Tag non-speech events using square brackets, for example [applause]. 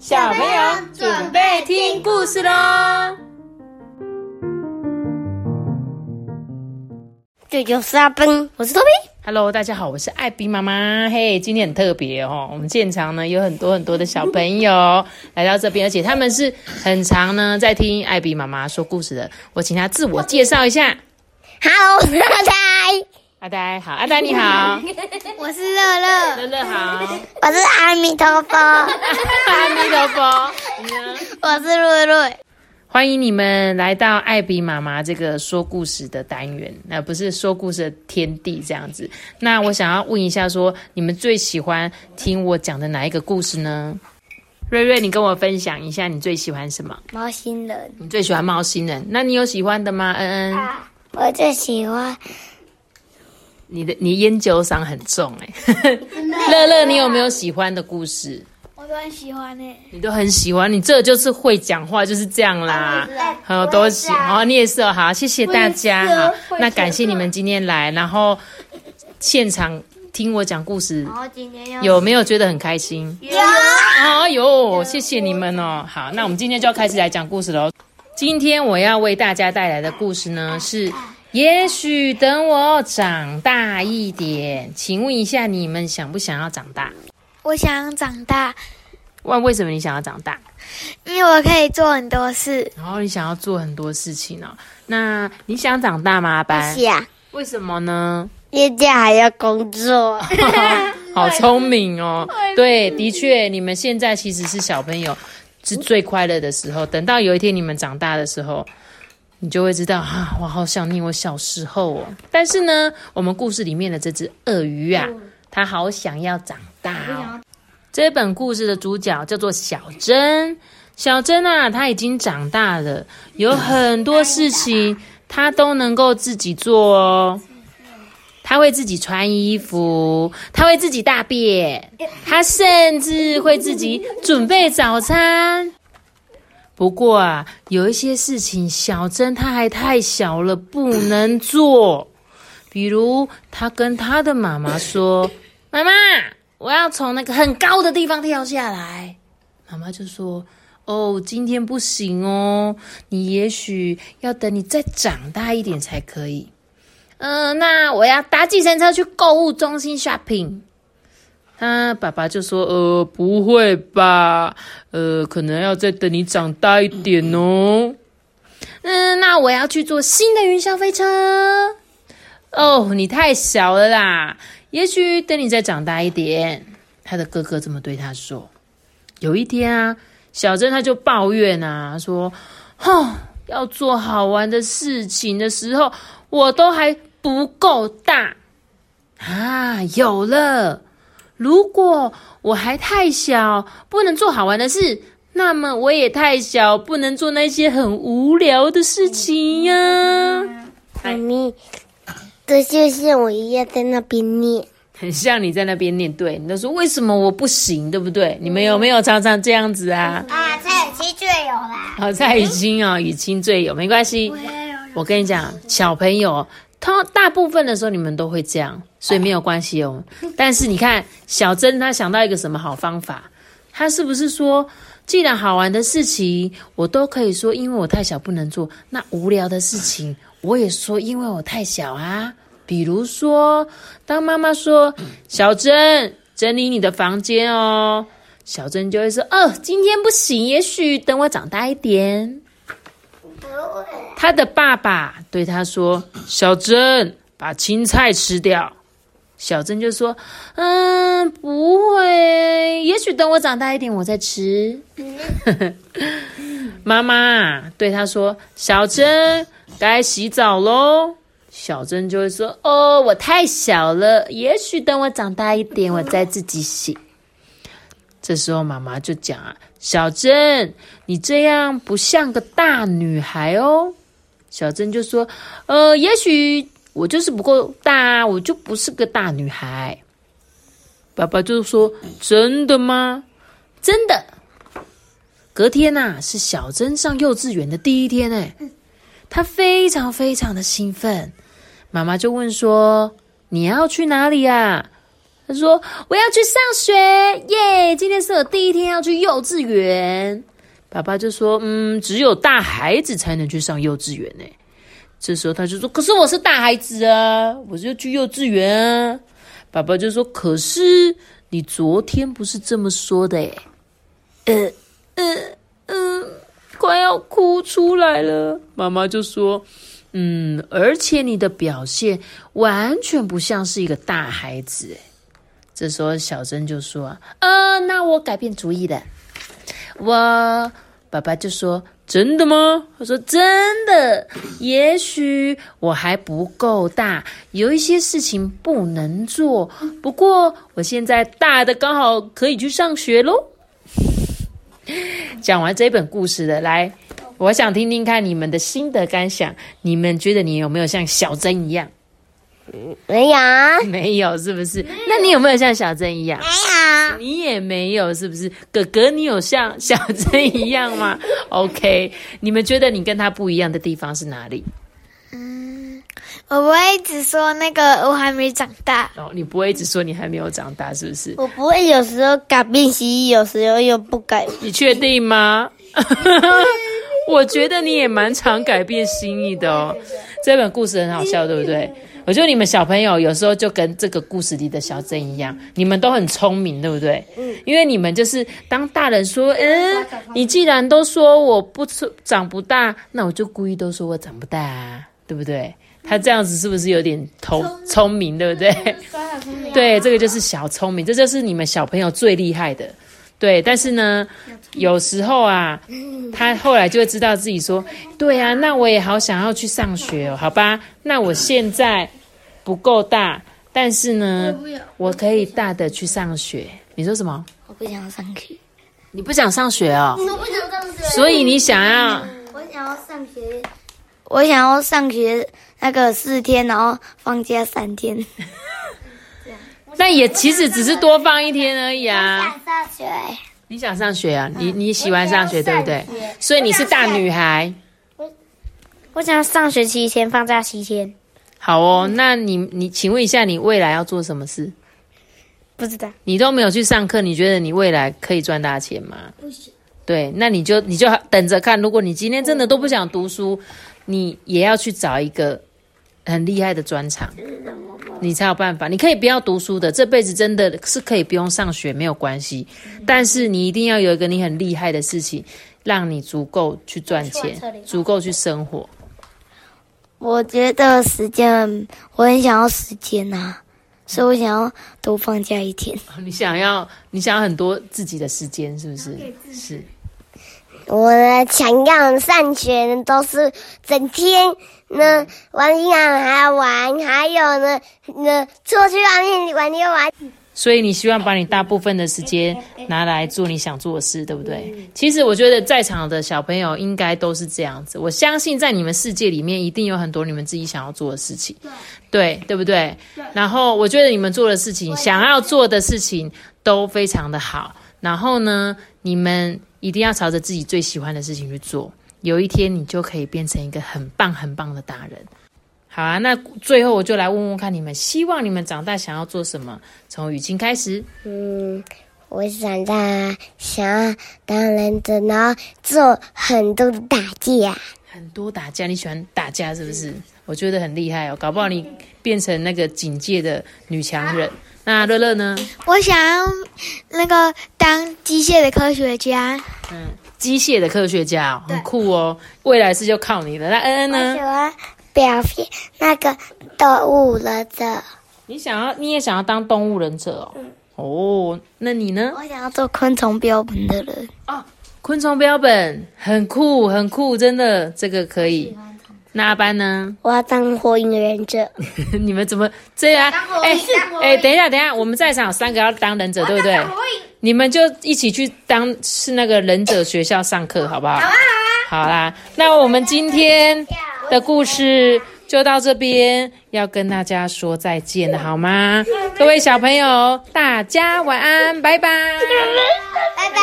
小朋友准备听故事喽！这就是阿奔，我是托比。Hello，大家好，我是艾比妈妈。嘿，今天很特别哦，我们现场呢有很多很多的小朋友 [laughs] 来到这边，而且他们是很常呢在听艾比妈妈说故事的。我请他自我介绍一下。Hello，我是阿呆，好，阿呆你好，[laughs] 我是乐乐，乐乐好，我是阿弥陀佛，[laughs] 阿弥陀佛，你呢？我是瑞瑞。欢迎你们来到艾比妈妈这个说故事的单元，那不是说故事的天地这样子。那我想要问一下说你们最喜欢听我讲的哪一个故事呢？瑞瑞，你跟我分享一下你最喜欢什么？猫星人，你最喜欢猫星人？那你有喜欢的吗？恩恩，我最喜欢你的你烟酒嗓很重哎、[laughs] 乐乐，你有没有喜欢的故事？我都很喜欢呢。你都很喜欢，你这就是会讲话，就是这样啦。好，多喜好，你也是哦。好，谢谢大家。哈，那感谢你们今天来，然后现场听我讲故事，然后今天要有没有觉得很开心？有哎呦，谢谢你们哦。好，那我们今天就要开始来讲故事喽。今天我要为大家带来的故事呢是。也许等我长大一点，请问一下，你们想不想要长大？我想长大，问为什么你想要长大？因为我可以做很多事。然后你想要做很多事情哦。那你想长大吗？阿班？想，为什么呢？业界还要工作。[laughs] 好聪明哦！[laughs] 对，的确，你们现在其实是小朋友，是最快乐的时候。等到有一天你们长大的时候，你就会知道啊，我好想念我小时候哦。但是呢，我们故事里面的这只鳄鱼啊，它好想要长大哦。这本故事的主角叫做小珍，小珍啊，她已经长大了，有很多事情她都能够自己做哦。她会自己穿衣服，她会自己大便，她甚至会自己准备早餐。不过啊，有一些事情小珍她还太小了，不能做。比如，她跟她的妈妈说：“妈妈，我要从那个很高的地方跳下来。”妈妈就说：“哦，今天不行哦，你也许要等你再长大一点才可以。”嗯，那我要搭计程车去购物中心 shopping。他爸爸就说：“呃，不会吧？呃，可能要再等你长大一点哦。嗯，那我要去坐新的云霄飞车。哦，你太小了啦，也许等你再长大一点。”他的哥哥这么对他说。有一天啊，小珍他就抱怨啊，说：“哼，要做好玩的事情的时候，我都还不够大啊！有了，如果我还太小，不能做好玩的事，那么我也太小，不能做那些很无聊的事情呀、妈咪，这就像我一样在那边念。很像你在那边念，对，你都说为什么我不行，对不对？你们有没有常常这样子啊？啊，蔡雨欣最有啦。好，蔡雨欣哦，雨欣最有，没关系。我跟你讲，小朋友，他大部分的时候你们都会这样，所以没有关系哦。[laughs] 但是你看，小珍她想到一个什么好方法？她是不是说，既然好玩的事情我都可以说，因为我太小不能做，那无聊的事情我也说，因为我太小啊。比如说，当妈妈说：“小珍，整理你的房间哦。”小珍就会说：“哦，今天不行，也许等我长大一点。”他的爸爸对他说：“小珍，把青菜吃掉。”小珍就说：“嗯，不会，也许等我长大一点，我再吃。[laughs] ”妈妈对他说：“小珍，该洗澡喽。”小珍就会说：“哦，我太小了，也许等我长大一点，我再自己洗。”这时候妈妈就讲啊：“小珍，你这样不像个大女孩哦。”小珍就说：“呃，也许我就是不够大，我就不是个大女孩。”爸爸就说：“真的吗？真的。”隔天呐、是小珍上幼稚园的第一天，哎，她非常非常的兴奋。妈妈就问说：“你要去哪里呀、他说：“我要去上学，耶！今天是我第一天要去幼稚园。”爸爸就说：“嗯，只有大孩子才能去上幼稚园呢。”这时候他就说：“可是我是大孩子啊，我就去幼稚园啊。”爸爸就说：“可是你昨天不是这么说的诶呃呃呃，快要哭出来了。妈妈就说：“嗯，而且你的表现完全不像是一个大孩子。”诶这时候小珍就说：“呃，那我改变主意了。”我爸爸就说：“真的吗？”他说：“真的。也许我还不够大，有一些事情不能做。不过我现在大的刚好可以去上学喽。”讲完这本故事的，来，我想听听看你们的心得感想。你们觉得你有没有像小珍一样？没有，没有，是不是？那你有没有像小珍一样？没有，你也没有，是不是？哥哥，你有像 [laughs] 小珍一样吗？OK，你们觉得你跟他不一样的地方是哪里？嗯，我不会一直说那个我还没长大。哦，你不会一直说你还没有长大，是不是？我不会有时候改变心意，有时候又不改。你确定吗？[laughs] 我觉得你也蛮常改变心意的哦。这本故事很好笑，对不对？我觉得你们小朋友有时候就跟这个故事里的小珍一样，你们都很聪明，对不对？嗯。因为你们就是当大人说，嗯，[laughs] 你既然都说我不长不大，那我就故意都说我长不大，啊，对不对？他这样子是不是有点头聪明，对不对？对，这个就是小聪明，这就是你们小朋友最厉害的。对，但是呢，有时候啊，他后来就会知道自己说，对啊，那我也好想要去上学哦，好吧？那我现在。不够大，但是呢，我可以大的去上学。你说什么？我不想上学。你不想上学哦？我不想上学。所以你想要？我想要上学。我想要上学那个四天，然后放假三天。[laughs] 那也其实只是多放一天而已啊。想上学。你想上学啊？你你喜欢上学对不对？所以你是大女孩。我我想要上学七天，放假七天。好哦，那你你请问一下，你未来要做什么事？不知道。你都没有去上课，你觉得你未来可以赚大钱吗？不行。对，那你就你就等着看。如果你今天真的都不想读书，你也要去找一个很厉害的专长，你才有办法。你可以不要读书的，这辈子真的是可以不用上学，没有关系。但是你一定要有一个你很厉害的事情，让你足够去赚钱，足够去生活。我觉得时间，我很想要时间呐，所以我想要多放假一天。[laughs] 你想要，你想要很多自己的时间，是不是？是。我的想要上学都是整天呢玩银行还玩，还有呢呢出去外面玩又玩。所以你希望把你大部分的时间拿来做你想做的事，对不对？其实我觉得在场的小朋友应该都是这样子。我相信在你们世界里面一定有很多你们自己想要做的事情，对对不对？然后我觉得你们做的事情、想要做的事情都非常的好。然后呢，你们一定要朝着自己最喜欢的事情去做。有一天你就可以变成一个很棒很棒的大人。好啊，那最后我就来问问看你们，希望你们长大想要做什么？从雨晴开始。嗯，我长大想要当忍者，然后做很多打架。很多打架，你喜欢打架是不是？我觉得很厉害哦，搞不好你变成那个警戒的女强人。那乐乐呢？我想要那个当机械的科学家。嗯，机械的科学家很酷哦，未来是就靠你了。那恩恩呢？表现那个动物忍者，你想要，你也想要当动物忍者哦。哦，那你呢？我想要做昆虫标本的人哦，昆虫标本很酷，很酷，真的，这个可以。那阿班呢？我要当火影忍者。[laughs] 你们怎么这样？哎哎，等一下，等一下，我们在场有三个要当忍者，对不对？你们就一起去当是那个忍者学校上课，好不好？好啊，好啦，那我们今天。的故事就到这边，要跟大家说再见了，好吗？各位小朋友，大家晚安，拜拜，拜拜，